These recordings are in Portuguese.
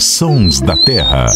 Sons da Terra.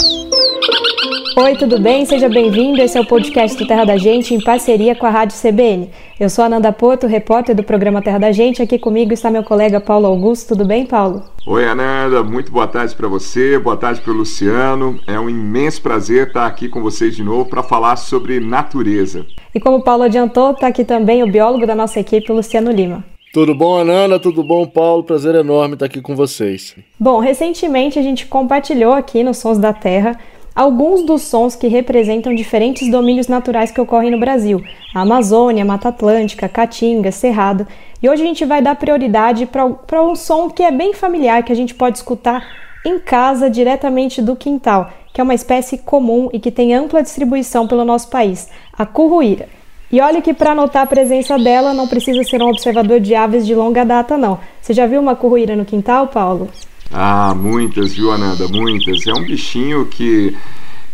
Oi, tudo bem? Seja bem-vindo. Esse é o podcast do Terra da Gente em parceria com a Rádio CBN. Eu sou Ananda Porto, repórter do programa Terra da Gente. Aqui comigo está meu colega Paulo Augusto. Tudo bem, Paulo? Oi, Ananda. Muito boa tarde para você, boa tarde para o Luciano. É um imenso prazer estar aqui com vocês de novo para falar sobre natureza. E como o Paulo adiantou, está aqui também o biólogo da nossa equipe, Luciano Lima. Tudo bom, Ananda? Tudo bom, Paulo? Prazer enorme estar aqui com vocês. Bom, recentemente a gente compartilhou aqui nos Sons da Terra alguns dos sons que representam diferentes domínios naturais que ocorrem no Brasil: a Amazônia, Mata Atlântica, Caatinga, Cerrado. E hoje a gente vai dar prioridade para um som que é bem familiar, que a gente pode escutar em casa, diretamente do quintal, que é uma espécie comum e que tem ampla distribuição pelo nosso país, a curruíra. E olha que para notar a presença dela não precisa ser um observador de aves de longa data, não. Você já viu uma curruíra no quintal, Paulo? Ah, muitas, viu, Ananda? Muitas. É um bichinho que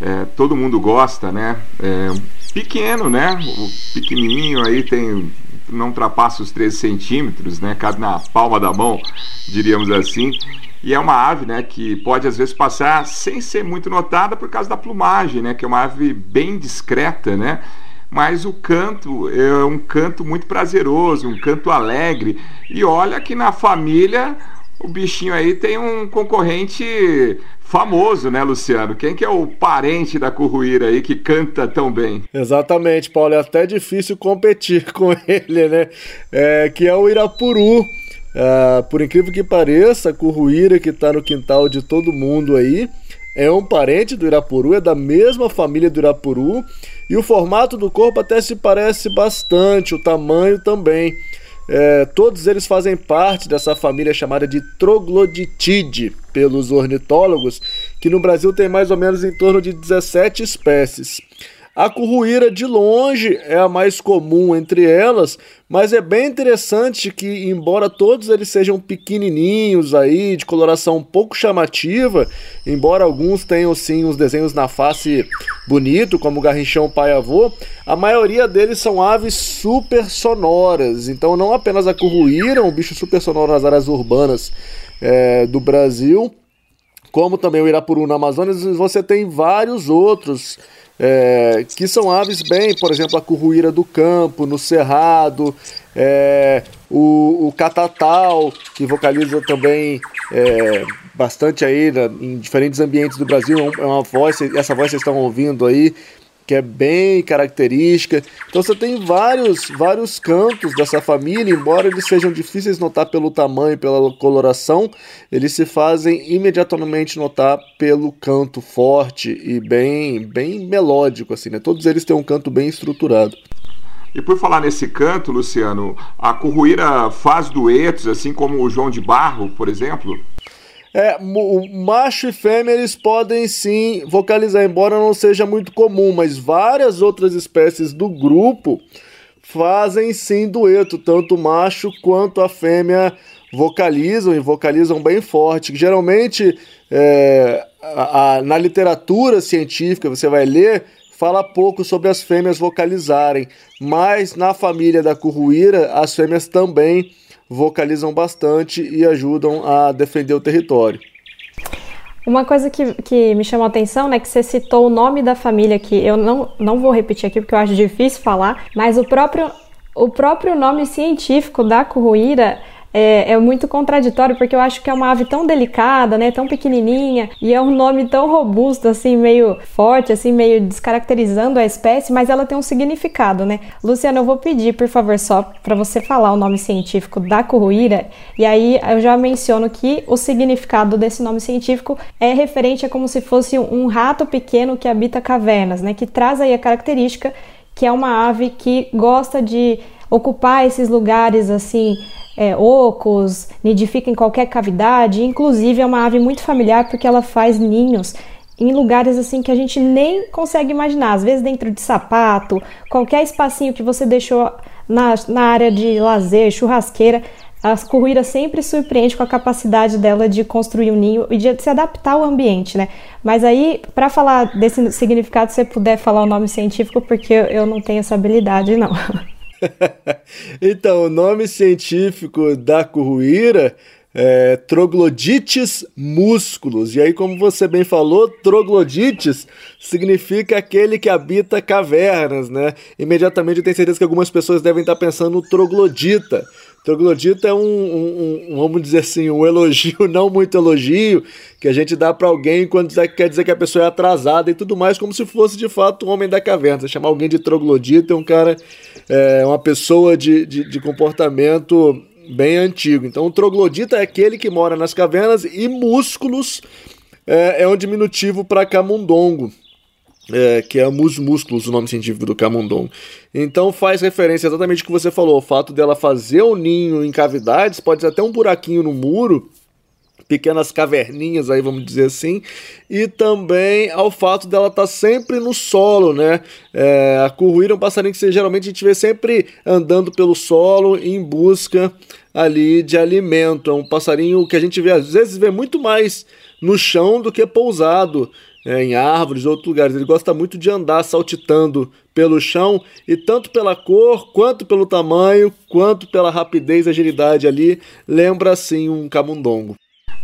é, todo mundo gosta, né? É pequeno, né? O pequenininho aí tem não ultrapassa os 13 centímetros, né? Cabe na palma da mão, diríamos assim. E é uma ave, né, que pode às vezes passar sem ser muito notada por causa da plumagem, né? Que é uma ave bem discreta, né? Mas o canto é um canto muito prazeroso, um canto alegre. E olha que na família o bichinho aí tem um concorrente famoso, né, Luciano? Quem que é o parente da curruíra aí que canta tão bem? Exatamente, Paulo. É até difícil competir com ele, né? É, que é o Irapuru. É, por incrível que pareça, a curruíra que está no quintal de todo mundo aí é um parente do Irapuru, é da mesma família do Irapuru e o formato do corpo até se parece bastante, o tamanho também. É, todos eles fazem parte dessa família chamada de Trogloditide pelos ornitólogos, que no Brasil tem mais ou menos em torno de 17 espécies. A curruíra de longe é a mais comum entre elas, mas é bem interessante que, embora todos eles sejam pequenininhos aí, de coloração um pouco chamativa, embora alguns tenham sim uns desenhos na face bonito, como o garrinchão pai-avô, a maioria deles são aves super sonoras. Então, não apenas a curruíra, um bicho super sonoro nas áreas urbanas é, do Brasil, como também o irapuru na Amazônia, você tem vários outros é, que são aves bem, por exemplo, a curruíra do campo, no cerrado, é, o, o catatal, que vocaliza também é, bastante aí em diferentes ambientes do Brasil, é uma voz, essa voz vocês estão ouvindo aí, que é bem característica. Então você tem vários, vários cantos dessa família, embora eles sejam difíceis de notar pelo tamanho, pela coloração, eles se fazem imediatamente notar pelo canto forte e bem, bem melódico assim, né? Todos eles têm um canto bem estruturado. E por falar nesse canto, Luciano, a curruíra faz duetos, assim como o João de Barro, por exemplo? É, o macho e fêmea eles podem sim vocalizar, embora não seja muito comum, mas várias outras espécies do grupo fazem sim dueto, tanto o macho quanto a fêmea vocalizam e vocalizam bem forte. Geralmente, é, a, a, na literatura científica, você vai ler, fala pouco sobre as fêmeas vocalizarem, mas na família da curruíra, as fêmeas também bastante e ajudam a defender o território. Uma coisa que, que me chamou a atenção, né, que você citou o nome da família que eu não, não vou repetir aqui porque eu acho difícil falar, mas o próprio, o próprio nome científico da curruíra é, é, muito contraditório, porque eu acho que é uma ave tão delicada, né, tão pequenininha, e é um nome tão robusto, assim, meio forte, assim, meio descaracterizando a espécie, mas ela tem um significado, né? Luciano, eu vou pedir, por favor, só para você falar o nome científico da curruíra, e aí eu já menciono que o significado desse nome científico é referente a como se fosse um rato pequeno que habita cavernas, né, que traz aí a característica que é uma ave que gosta de ocupar esses lugares assim é, ocos, nidifica em qualquer cavidade, inclusive é uma ave muito familiar porque ela faz ninhos em lugares assim que a gente nem consegue imaginar, às vezes dentro de sapato, qualquer espacinho que você deixou na, na área de lazer, churrasqueira, a curruíra sempre surpreende com a capacidade dela de construir um ninho e de se adaptar ao ambiente, né? Mas aí, para falar desse significado, se você puder falar o nome científico, porque eu não tenho essa habilidade, não. então, o nome científico da curruíra é, troglodites músculos. E aí, como você bem falou, troglodites significa aquele que habita cavernas, né? Imediatamente eu tenho certeza que algumas pessoas devem estar pensando no troglodita. Troglodita é um, um, um, vamos dizer assim, um elogio, não muito elogio, que a gente dá para alguém quando quer dizer que a pessoa é atrasada e tudo mais, como se fosse de fato um homem da caverna. Você chamar alguém de troglodita é um cara, é, uma pessoa de, de, de comportamento bem antigo. Então, o troglodita é aquele que mora nas cavernas e músculos é, é um diminutivo para camundongo. É, que é mus músculos, o nome científico do camundongo. Então faz referência exatamente ao que você falou, o fato dela fazer o ninho em cavidades, pode ser até um buraquinho no muro, pequenas caverninhas aí, vamos dizer assim, e também ao fato dela estar tá sempre no solo, né? É, a curruíra é um passarinho que você, geralmente a gente vê sempre andando pelo solo em busca ali de alimento. É um passarinho que a gente vê às vezes vê muito mais no chão do que pousado é, em árvores, outros lugares. Ele gosta muito de andar saltitando pelo chão e tanto pela cor, quanto pelo tamanho, quanto pela rapidez e agilidade ali, lembra assim um camundongo.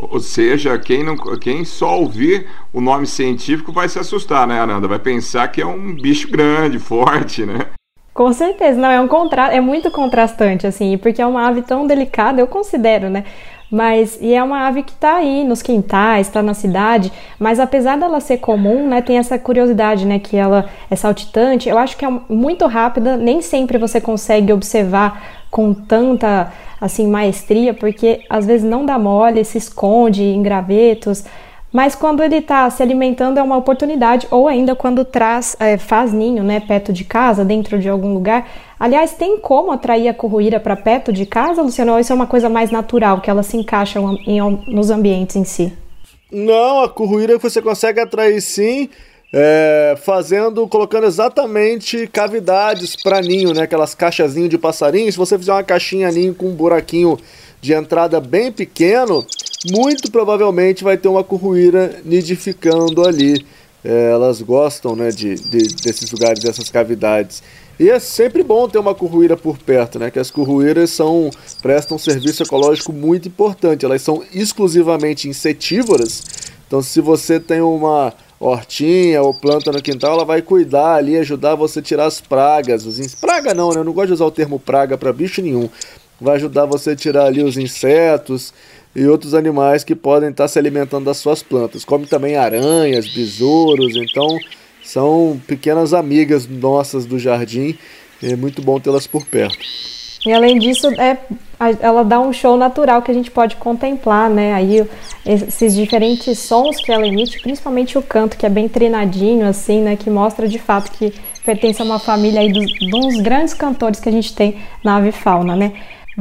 Ou seja, quem, não, quem só ouvir o nome científico vai se assustar, né, Ananda? Vai pensar que é um bicho grande, forte, né? Com certeza, não, é um contra... é muito contrastante, assim, porque é uma ave tão delicada, eu considero, né? Mas, e é uma ave que está aí nos quintais, está na cidade, mas apesar dela ser comum, né, tem essa curiosidade, né, que ela é saltitante, eu acho que é muito rápida, nem sempre você consegue observar com tanta assim maestria, porque às vezes não dá mole, se esconde em gravetos, mas quando ele está se alimentando é uma oportunidade, ou ainda quando traz, é, faz ninho, né, perto de casa, dentro de algum lugar. Aliás, tem como atrair a curruíra para perto de casa, Luciano? Ou isso é uma coisa mais natural, que ela se encaixa em, nos ambientes em si? Não, a curruíra você consegue atrair sim, é, fazendo, colocando exatamente cavidades para ninho, né? Aquelas caixazinhas de passarinho. Se você fizer uma caixinha ninho com um buraquinho de entrada bem pequeno, muito provavelmente vai ter uma curruíra nidificando ali. É, elas gostam né, de, de, desses lugares, dessas cavidades. E é sempre bom ter uma curruíra por perto, né? Que as curruíras são, prestam um serviço ecológico muito importante. Elas são exclusivamente insetívoras. Então, se você tem uma hortinha ou planta no quintal, ela vai cuidar ali, ajudar você a tirar as pragas. Os in... Praga não, né? Eu não gosto de usar o termo praga para bicho nenhum. Vai ajudar você a tirar ali os insetos e outros animais que podem estar se alimentando das suas plantas. Come também aranhas, besouros, então são pequenas amigas nossas do jardim. É muito bom tê-las por perto. E além disso, é, ela dá um show natural que a gente pode contemplar, né? Aí esses diferentes sons que ela emite, principalmente o canto, que é bem treinadinho, assim, né? Que mostra de fato que pertence a uma família aí dos, uns grandes cantores que a gente tem na ave fauna, né?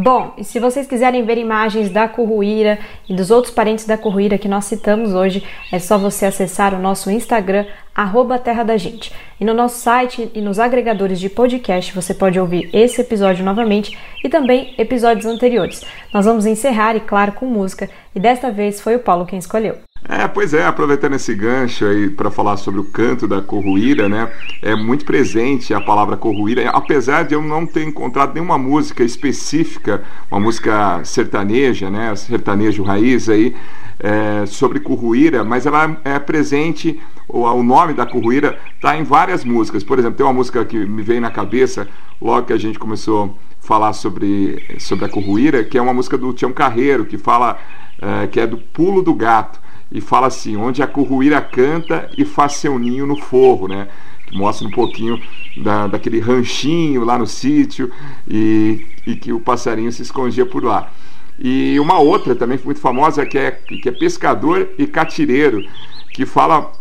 Bom, e se vocês quiserem ver imagens da curruíra e dos outros parentes da curruíra que nós citamos hoje, é só você acessar o nosso Instagram, arroba Terra da Gente. E no nosso site e nos agregadores de podcast você pode ouvir esse episódio novamente e também episódios anteriores. Nós vamos encerrar, e claro, com música, e desta vez foi o Paulo quem escolheu. É, pois é, aproveitando esse gancho aí para falar sobre o canto da corruíra, né? É muito presente a palavra corruíra, apesar de eu não ter encontrado nenhuma música específica, uma música sertaneja, né? Sertanejo raiz aí, é, sobre curruíra, mas ela é presente, o, o nome da curruíra está em várias músicas. Por exemplo, tem uma música que me veio na cabeça logo que a gente começou a falar sobre, sobre a curruíra, que é uma música do Tião Carreiro, que fala é, que é do pulo do gato e fala assim: onde a curruíra canta e faz seu ninho no forro, né? Que mostra um pouquinho da, daquele ranchinho lá no sítio e, e que o passarinho se escondia por lá. E uma outra também muito famosa que é, que é pescador e catireiro, que fala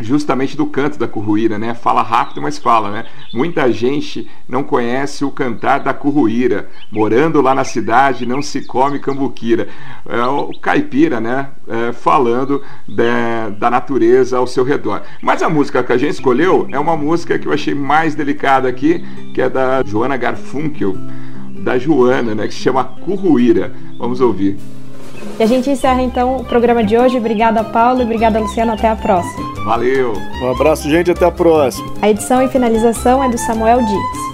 justamente do canto da curruíra, né? Fala rápido, mas fala, né? Muita gente não conhece o cantar da curruíra. Morando lá na cidade, não se come cambuquira. É o caipira, né? É, falando de, da natureza ao seu redor. Mas a música que a gente escolheu é uma música que eu achei mais delicada aqui, que é da Joana Garfunkel, da Joana, né? Que se chama Curruíra. Vamos ouvir. E a gente encerra então o programa de hoje. Obrigada, Paulo, obrigada, Luciano. Até a próxima. Valeu. Um abraço, gente. Até a próxima. A edição e finalização é do Samuel Dias.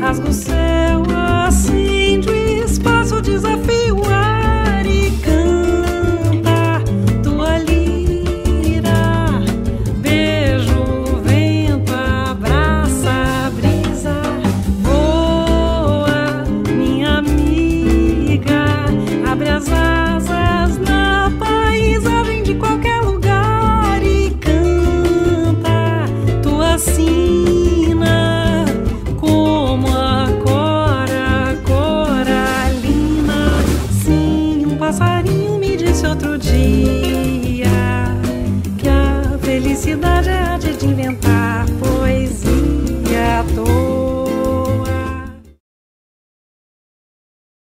rasga